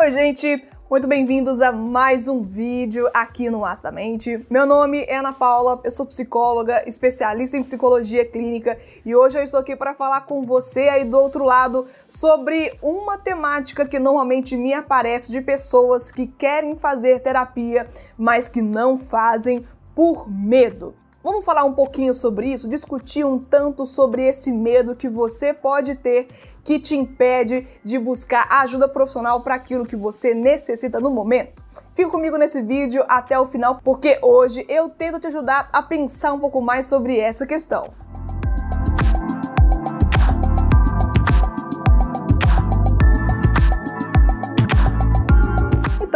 Oi, gente! Muito bem-vindos a mais um vídeo aqui no Astamente. Meu nome é Ana Paula, eu sou psicóloga, especialista em psicologia clínica e hoje eu estou aqui para falar com você aí do outro lado sobre uma temática que normalmente me aparece de pessoas que querem fazer terapia, mas que não fazem por medo. Vamos falar um pouquinho sobre isso, discutir um tanto sobre esse medo que você pode ter que te impede de buscar ajuda profissional para aquilo que você necessita no momento. Fica comigo nesse vídeo até o final, porque hoje eu tento te ajudar a pensar um pouco mais sobre essa questão.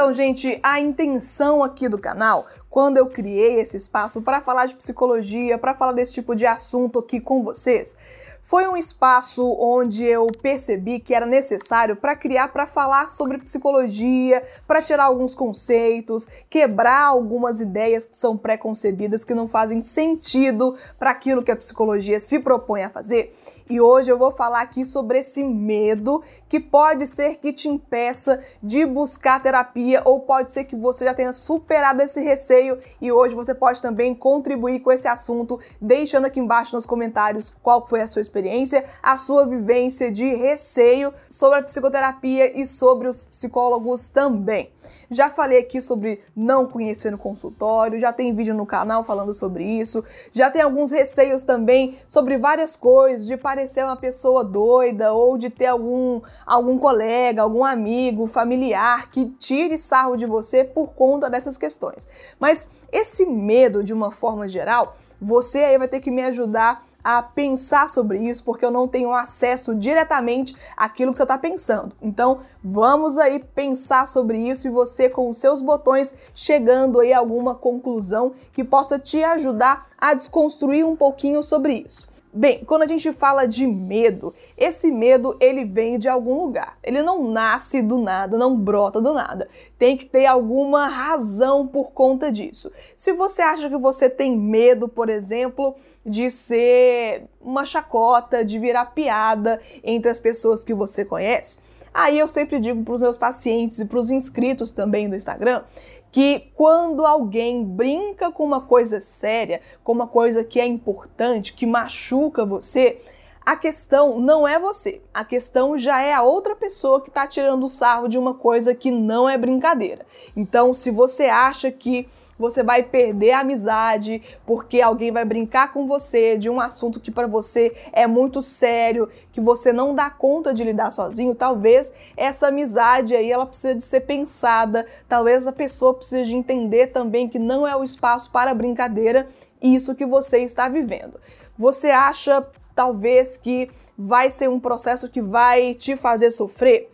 Então, gente, a intenção aqui do canal, quando eu criei esse espaço para falar de psicologia, para falar desse tipo de assunto aqui com vocês, foi um espaço onde eu percebi que era necessário para criar, para falar sobre psicologia, para tirar alguns conceitos, quebrar algumas ideias que são preconcebidas, que não fazem sentido para aquilo que a psicologia se propõe a fazer. E hoje eu vou falar aqui sobre esse medo que pode ser que te impeça de buscar terapia ou pode ser que você já tenha superado esse receio e hoje você pode também contribuir com esse assunto, deixando aqui embaixo nos comentários qual foi a sua experiência, a sua vivência de receio sobre a psicoterapia e sobre os psicólogos também. Já falei aqui sobre não conhecer no consultório, já tem vídeo no canal falando sobre isso, já tem alguns receios também sobre várias coisas, de parecer uma pessoa doida ou de ter algum, algum colega, algum amigo, familiar que tire sarro de você por conta dessas questões. Mas esse medo, de uma forma geral, você aí vai ter que me ajudar a pensar sobre isso, porque eu não tenho acesso diretamente àquilo que você está pensando. Então, vamos aí pensar sobre isso e você com os seus botões chegando aí a alguma conclusão que possa te ajudar a desconstruir um pouquinho sobre isso. Bem, quando a gente fala de medo, esse medo ele vem de algum lugar. Ele não nasce do nada, não brota do nada. Tem que ter alguma razão por conta disso. Se você acha que você tem medo, por exemplo, de ser uma chacota, de virar piada entre as pessoas que você conhece, Aí eu sempre digo para os meus pacientes e para os inscritos também do Instagram que quando alguém brinca com uma coisa séria, com uma coisa que é importante, que machuca você, a questão não é você, a questão já é a outra pessoa que está tirando o sarro de uma coisa que não é brincadeira. Então, se você acha que você vai perder a amizade porque alguém vai brincar com você de um assunto que para você é muito sério, que você não dá conta de lidar sozinho, talvez essa amizade aí ela precisa de ser pensada, talvez a pessoa precise de entender também que não é o espaço para brincadeira isso que você está vivendo. Você acha talvez que vai ser um processo que vai te fazer sofrer.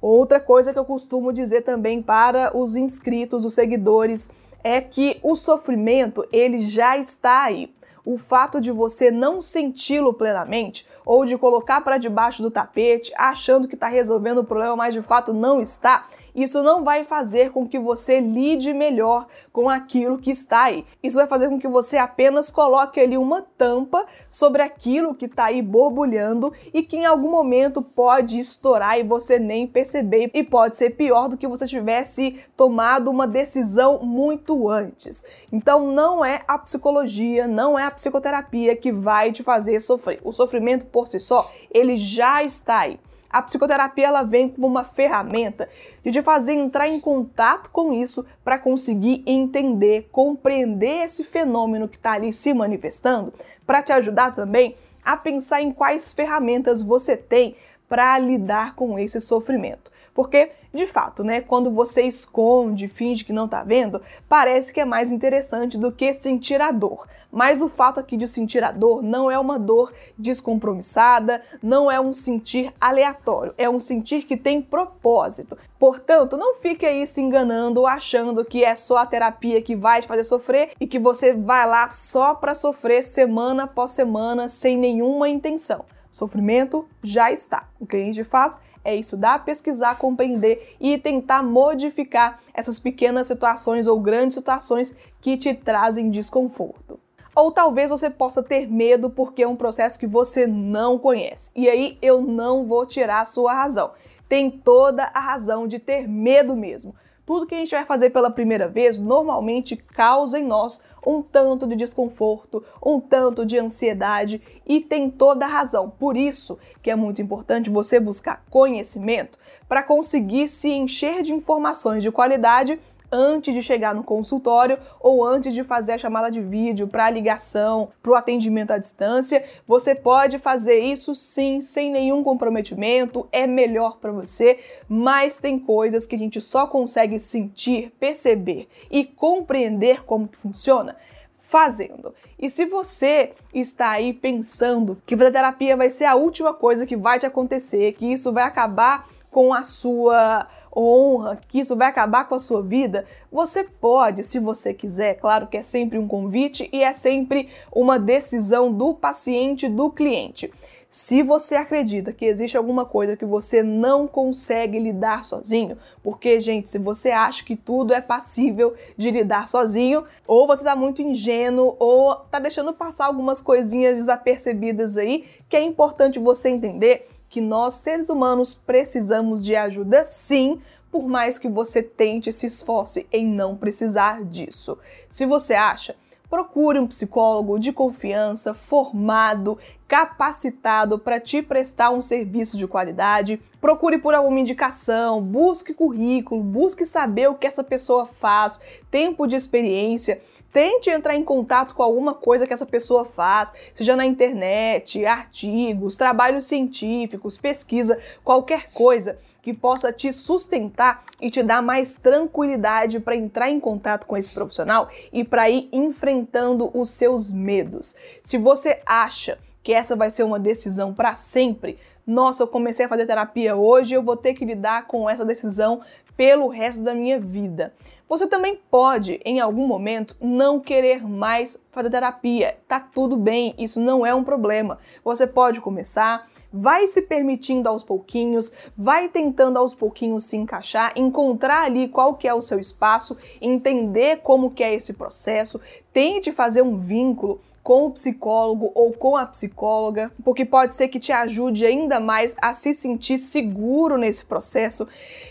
Outra coisa que eu costumo dizer também para os inscritos, os seguidores, é que o sofrimento ele já está aí o fato de você não senti-lo plenamente ou de colocar para debaixo do tapete achando que está resolvendo o problema, mas de fato não está, isso não vai fazer com que você lide melhor com aquilo que está aí. Isso vai fazer com que você apenas coloque ali uma tampa sobre aquilo que está aí borbulhando e que em algum momento pode estourar e você nem perceber e pode ser pior do que você tivesse tomado uma decisão muito antes. Então não é a psicologia, não é a psicoterapia que vai te fazer sofrer. O sofrimento por si só, ele já está aí. A psicoterapia ela vem como uma ferramenta de te fazer entrar em contato com isso para conseguir entender, compreender esse fenômeno que está ali se manifestando, para te ajudar também a pensar em quais ferramentas você tem para lidar com esse sofrimento. Porque, de fato, né, quando você esconde, finge que não tá vendo, parece que é mais interessante do que sentir a dor. Mas o fato aqui de sentir a dor não é uma dor descompromissada, não é um sentir aleatório, é um sentir que tem propósito. Portanto, não fique aí se enganando achando que é só a terapia que vai te fazer sofrer e que você vai lá só para sofrer semana após semana sem nenhuma intenção. Sofrimento já está. O que a gente faz é estudar, pesquisar, compreender e tentar modificar essas pequenas situações ou grandes situações que te trazem desconforto. Ou talvez você possa ter medo porque é um processo que você não conhece. E aí eu não vou tirar a sua razão. tem toda a razão de ter medo mesmo. Tudo que a gente vai fazer pela primeira vez normalmente causa em nós um tanto de desconforto, um tanto de ansiedade e tem toda a razão. Por isso que é muito importante você buscar conhecimento para conseguir se encher de informações de qualidade antes de chegar no consultório ou antes de fazer a chamada de vídeo para a ligação, para o atendimento à distância. Você pode fazer isso sim, sem nenhum comprometimento, é melhor para você, mas tem coisas que a gente só consegue sentir, perceber e compreender como que funciona fazendo. E se você está aí pensando que fazer terapia vai ser a última coisa que vai te acontecer, que isso vai acabar com a sua honra, que isso vai acabar com a sua vida, você pode, se você quiser. Claro que é sempre um convite e é sempre uma decisão do paciente, do cliente. Se você acredita que existe alguma coisa que você não consegue lidar sozinho, porque, gente, se você acha que tudo é passível de lidar sozinho, ou você está muito ingênuo, ou está deixando passar algumas coisinhas desapercebidas aí, que é importante você entender que nós, seres humanos, precisamos de ajuda sim, por mais que você tente e se esforce em não precisar disso. Se você acha procure um psicólogo de confiança, formado, capacitado para te prestar um serviço de qualidade. Procure por alguma indicação, busque currículo, busque saber o que essa pessoa faz, tempo de experiência. Tente entrar em contato com alguma coisa que essa pessoa faz, seja na internet, artigos, trabalhos científicos, pesquisa, qualquer coisa que possa te sustentar e te dar mais tranquilidade para entrar em contato com esse profissional e para ir enfrentando os seus medos. Se você acha que essa vai ser uma decisão para sempre, nossa, eu comecei a fazer terapia hoje, eu vou ter que lidar com essa decisão pelo resto da minha vida. Você também pode, em algum momento, não querer mais fazer terapia. Tá tudo bem, isso não é um problema. Você pode começar, vai se permitindo aos pouquinhos, vai tentando aos pouquinhos se encaixar, encontrar ali qual que é o seu espaço, entender como que é esse processo, tente fazer um vínculo com o psicólogo ou com a psicóloga, porque pode ser que te ajude ainda mais a se sentir seguro nesse processo.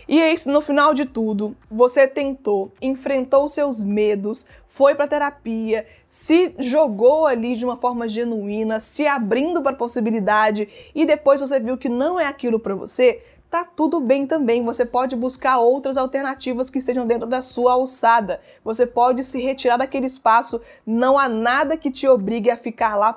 E é isso, no final de tudo, você tentou, enfrentou seus medos, foi para terapia, se jogou ali de uma forma genuína, se abrindo para a possibilidade e depois você viu que não é aquilo para você, tá tudo bem também. Você pode buscar outras alternativas que estejam dentro da sua alçada. Você pode se retirar daquele espaço. Não há nada que te obrigue a ficar lá.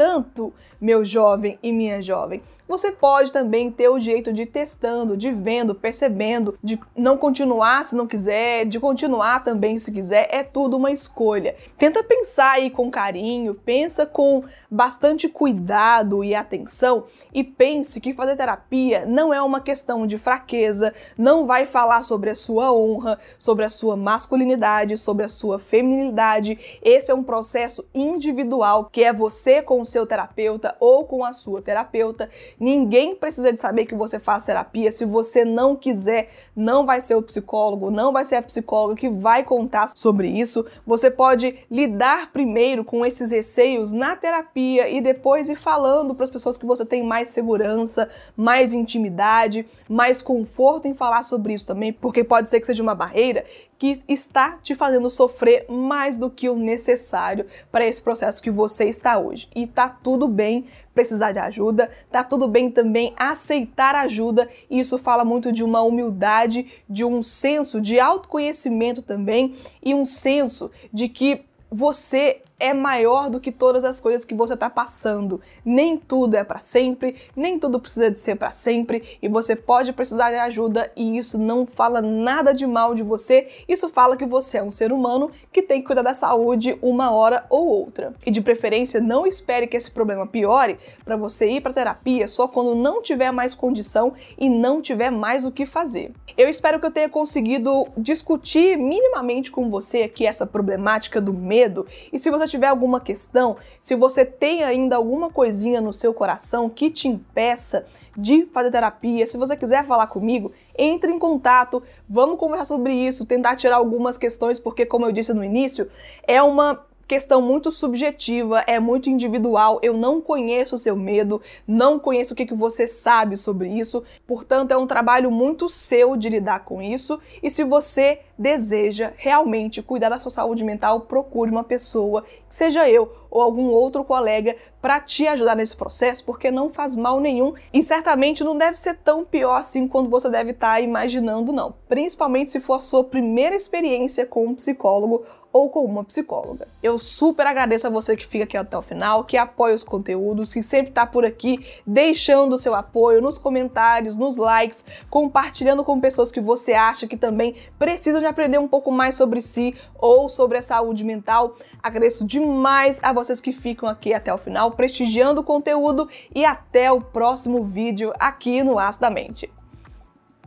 Portanto, meu jovem e minha jovem, você pode também ter o jeito de ir testando, de vendo, percebendo, de não continuar se não quiser, de continuar também se quiser, é tudo uma escolha. Tenta pensar aí com carinho, pensa com bastante cuidado e atenção e pense que fazer terapia não é uma questão de fraqueza, não vai falar sobre a sua honra, sobre a sua masculinidade, sobre a sua feminilidade. Esse é um processo individual que é você com seu terapeuta ou com a sua terapeuta Ninguém precisa de saber que você faz terapia. Se você não quiser, não vai ser o psicólogo, não vai ser a psicóloga que vai contar sobre isso. Você pode lidar primeiro com esses receios na terapia e depois ir falando para as pessoas que você tem mais segurança, mais intimidade, mais conforto em falar sobre isso também, porque pode ser que seja uma barreira que está te fazendo sofrer mais do que o necessário para esse processo que você está hoje. E tá tudo bem precisar de ajuda, tá tudo bem também aceitar ajuda, e isso fala muito de uma humildade, de um senso de autoconhecimento também e um senso de que você é maior do que todas as coisas que você está passando. Nem tudo é para sempre, nem tudo precisa de ser para sempre e você pode precisar de ajuda e isso não fala nada de mal de você. Isso fala que você é um ser humano que tem que cuidar da saúde uma hora ou outra. E de preferência, não espere que esse problema piore para você ir para terapia só quando não tiver mais condição e não tiver mais o que fazer. Eu espero que eu tenha conseguido discutir minimamente com você aqui essa problemática do medo e se você tiver alguma questão, se você tem ainda alguma coisinha no seu coração que te impeça de fazer terapia, se você quiser falar comigo, entre em contato, vamos conversar sobre isso, tentar tirar algumas questões, porque como eu disse no início, é uma questão muito subjetiva, é muito individual. Eu não conheço o seu medo, não conheço o que, que você sabe sobre isso. Portanto, é um trabalho muito seu de lidar com isso. E se você deseja realmente cuidar da sua saúde mental, procure uma pessoa, seja eu ou algum outro colega, para te ajudar nesse processo, porque não faz mal nenhum e certamente não deve ser tão pior assim quando você deve estar tá imaginando, não. Principalmente se for a sua primeira experiência com um psicólogo ou com uma psicóloga. Eu super agradeço a você que fica aqui até o final, que apoia os conteúdos, que sempre está por aqui deixando o seu apoio nos comentários, nos likes, compartilhando com pessoas que você acha que também precisam de aprender um pouco mais sobre si ou sobre a saúde mental. Agradeço demais a vocês que ficam aqui até o final, prestigiando o conteúdo e até o próximo vídeo aqui no Aço da Mente.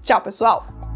Tchau, pessoal!